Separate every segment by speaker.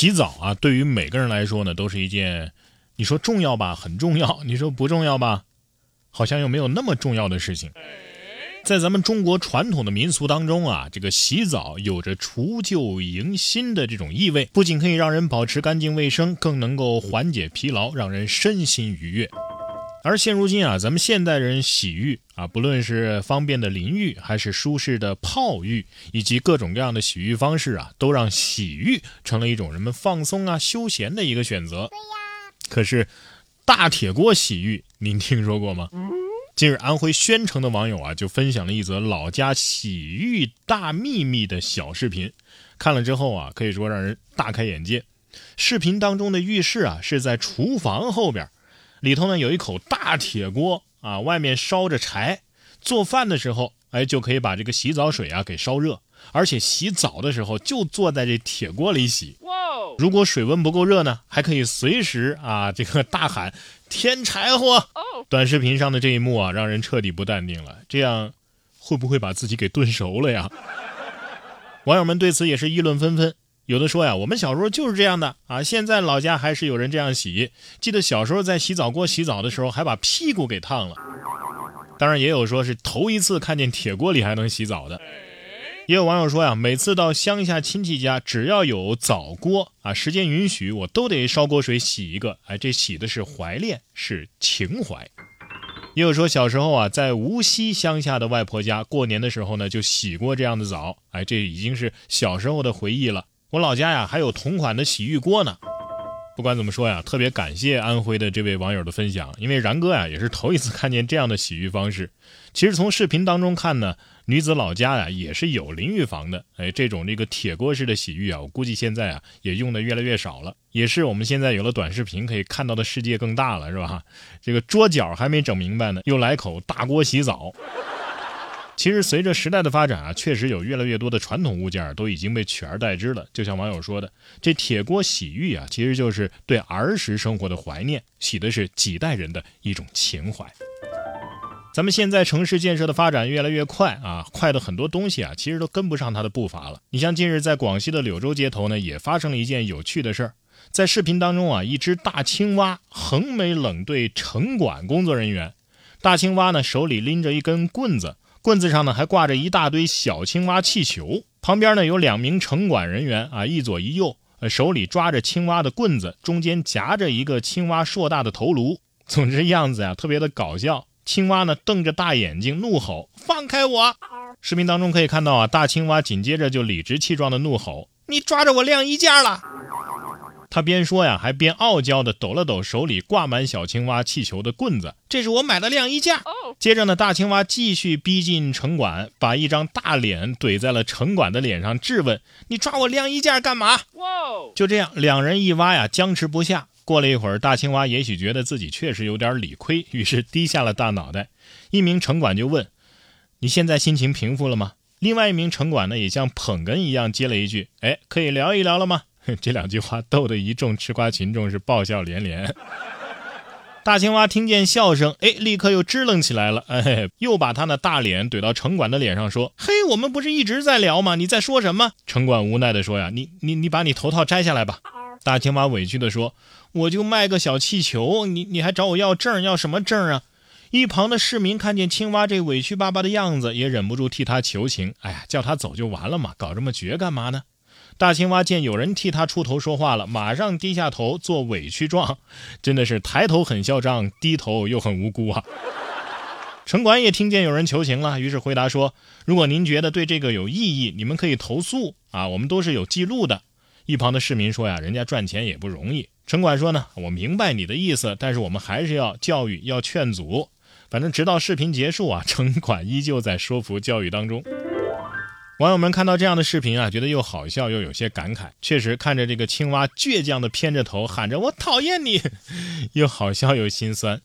Speaker 1: 洗澡啊，对于每个人来说呢，都是一件，你说重要吧，很重要；你说不重要吧，好像又没有那么重要的事情。在咱们中国传统的民俗当中啊，这个洗澡有着除旧迎新的这种意味，不仅可以让人保持干净卫生，更能够缓解疲劳，让人身心愉悦。而现如今啊，咱们现代人洗浴啊，不论是方便的淋浴，还是舒适的泡浴，以及各种各样的洗浴方式啊，都让洗浴成了一种人们放松啊、休闲的一个选择。对呀。可是，大铁锅洗浴，您听说过吗？近日，安徽宣城的网友啊，就分享了一则老家洗浴大秘密的小视频。看了之后啊，可以说让人大开眼界。视频当中的浴室啊，是在厨房后边。里头呢有一口大铁锅啊，外面烧着柴，做饭的时候，哎，就可以把这个洗澡水啊给烧热，而且洗澡的时候就坐在这铁锅里洗。如果水温不够热呢，还可以随时啊这个大喊添柴火。短视频上的这一幕啊，让人彻底不淡定了，这样会不会把自己给炖熟了呀？网友们对此也是议论纷纷。有的说呀，我们小时候就是这样的啊，现在老家还是有人这样洗。记得小时候在洗澡锅洗澡的时候，还把屁股给烫了。当然，也有说是头一次看见铁锅里还能洗澡的。也有网友说呀，每次到乡下亲戚家，只要有澡锅啊，时间允许，我都得烧锅水洗一个。哎，这洗的是怀恋，是情怀。也有说小时候啊，在无锡乡下的外婆家过年的时候呢，就洗过这样的澡。哎，这已经是小时候的回忆了。我老家呀还有同款的洗浴锅呢。不管怎么说呀，特别感谢安徽的这位网友的分享，因为然哥呀也是头一次看见这样的洗浴方式。其实从视频当中看呢，女子老家呀也是有淋浴房的。哎，这种这个铁锅式的洗浴啊，我估计现在啊也用的越来越少了。也是我们现在有了短视频，可以看到的世界更大了，是吧？这个桌角还没整明白呢，又来口大锅洗澡。其实随着时代的发展啊，确实有越来越多的传统物件都已经被取而代之了。就像网友说的，这铁锅洗浴啊，其实就是对儿时生活的怀念，洗的是几代人的一种情怀。咱们现在城市建设的发展越来越快啊，快的很多东西啊，其实都跟不上它的步伐了。你像近日在广西的柳州街头呢，也发生了一件有趣的事儿。在视频当中啊，一只大青蛙横眉冷对城管工作人员，大青蛙呢手里拎着一根棍子。棍子上呢还挂着一大堆小青蛙气球，旁边呢有两名城管人员啊，一左一右，手里抓着青蛙的棍子，中间夹着一个青蛙硕大的头颅。总之样子呀特别的搞笑。青蛙呢瞪着大眼睛怒吼：“放开我！”视频当中可以看到啊，大青蛙紧接着就理直气壮的怒吼：“你抓着我晾衣架了！”他边说呀，还边傲娇的抖了抖手里挂满小青蛙气球的棍子。这是我买的晾衣架。接着呢，大青蛙继续逼近城管，把一张大脸怼在了城管的脸上，质问：“你抓我晾衣架干嘛？”就这样，两人一挖呀，僵持不下。过了一会儿，大青蛙也许觉得自己确实有点理亏，于是低下了大脑袋。一名城管就问：“你现在心情平复了吗？”另外一名城管呢，也像捧哏一样接了一句：“哎，可以聊一聊了吗？” 这两句话逗得一众吃瓜群众是爆笑连连。大青蛙听见笑声，哎，立刻又支棱起来了，哎，又把他那大脸怼到城管的脸上，说：“嘿，我们不是一直在聊吗？你在说什么？”城管无奈地说：“呀，你你你把你头套摘下来吧。”大青蛙委屈地说：“我就卖个小气球，你你还找我要证？要什么证啊？”一旁的市民看见青蛙这委屈巴巴的样子，也忍不住替他求情：“哎呀，叫他走就完了嘛，搞这么绝干嘛呢？”大青蛙见有人替他出头说话了，马上低下头做委屈状，真的是抬头很嚣张，低头又很无辜啊。城管也听见有人求情了，于是回答说：“如果您觉得对这个有异议，你们可以投诉啊，我们都是有记录的。”一旁的市民说：“呀，人家赚钱也不容易。”城管说：“呢，我明白你的意思，但是我们还是要教育，要劝阻。反正直到视频结束啊，城管依旧在说服教育当中。”网友们看到这样的视频啊，觉得又好笑又有些感慨。确实，看着这个青蛙倔强地偏着头喊着“我讨厌你”，又好笑又心酸。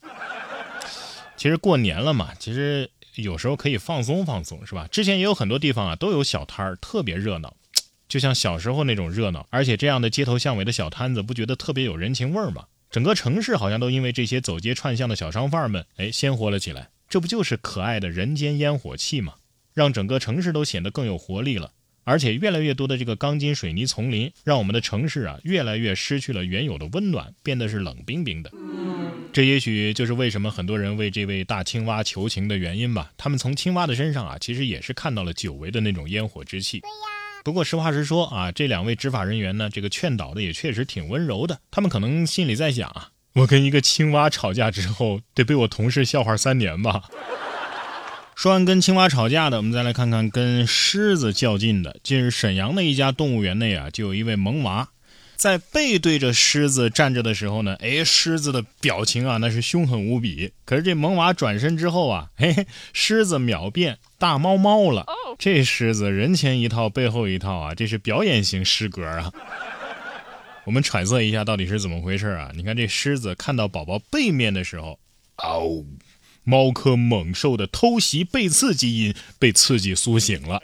Speaker 1: 其实过年了嘛，其实有时候可以放松放松，是吧？之前也有很多地方啊都有小摊儿，特别热闹，就像小时候那种热闹。而且这样的街头巷尾的小摊子，不觉得特别有人情味儿吗？整个城市好像都因为这些走街串巷的小商贩们，哎，鲜活了起来。这不就是可爱的人间烟火气吗？让整个城市都显得更有活力了。而且越来越多的这个钢筋水泥丛林，让我们的城市啊越来越失去了原有的温暖，变得是冷冰冰的。这也许就是为什么很多人为这位大青蛙求情的原因吧。他们从青蛙的身上啊，其实也是看到了久违的那种烟火之气。不过实话实说啊，这两位执法人员呢，这个劝导的也确实挺温柔的。他们可能心里在想啊，我跟一个青蛙吵架之后，得被我同事笑话三年吧。说完跟青蛙吵架的，我们再来看看跟狮子较劲的。近日，沈阳的一家动物园内啊，就有一位萌娃，在背对着狮子站着的时候呢，哎，狮子的表情啊，那是凶狠无比。可是这萌娃转身之后啊，嘿嘿，狮子秒变大猫猫了。这狮子人前一套背后一套啊，这是表演型狮格啊！我们揣测一下到底是怎么回事啊？你看这狮子看到宝宝背面的时候，嗷，猫科猛兽的偷袭背刺基因被刺激苏醒了。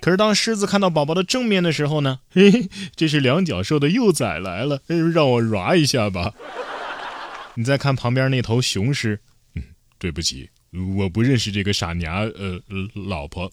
Speaker 1: 可是当狮子看到宝宝的正面的时候呢？嘿嘿，这是两脚兽的幼崽来了，让我抓一下吧。你再看旁边那头雄狮，嗯，对不起，我不认识这个傻娘，呃，老婆。